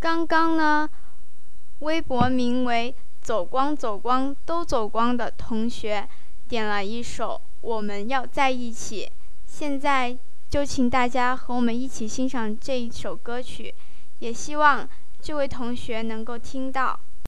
刚刚呢微博名为走光走光都走光的同学点了一首我们要在一起现在就请大家和我们一起欣赏这一首歌曲也希望这位同学能够听到。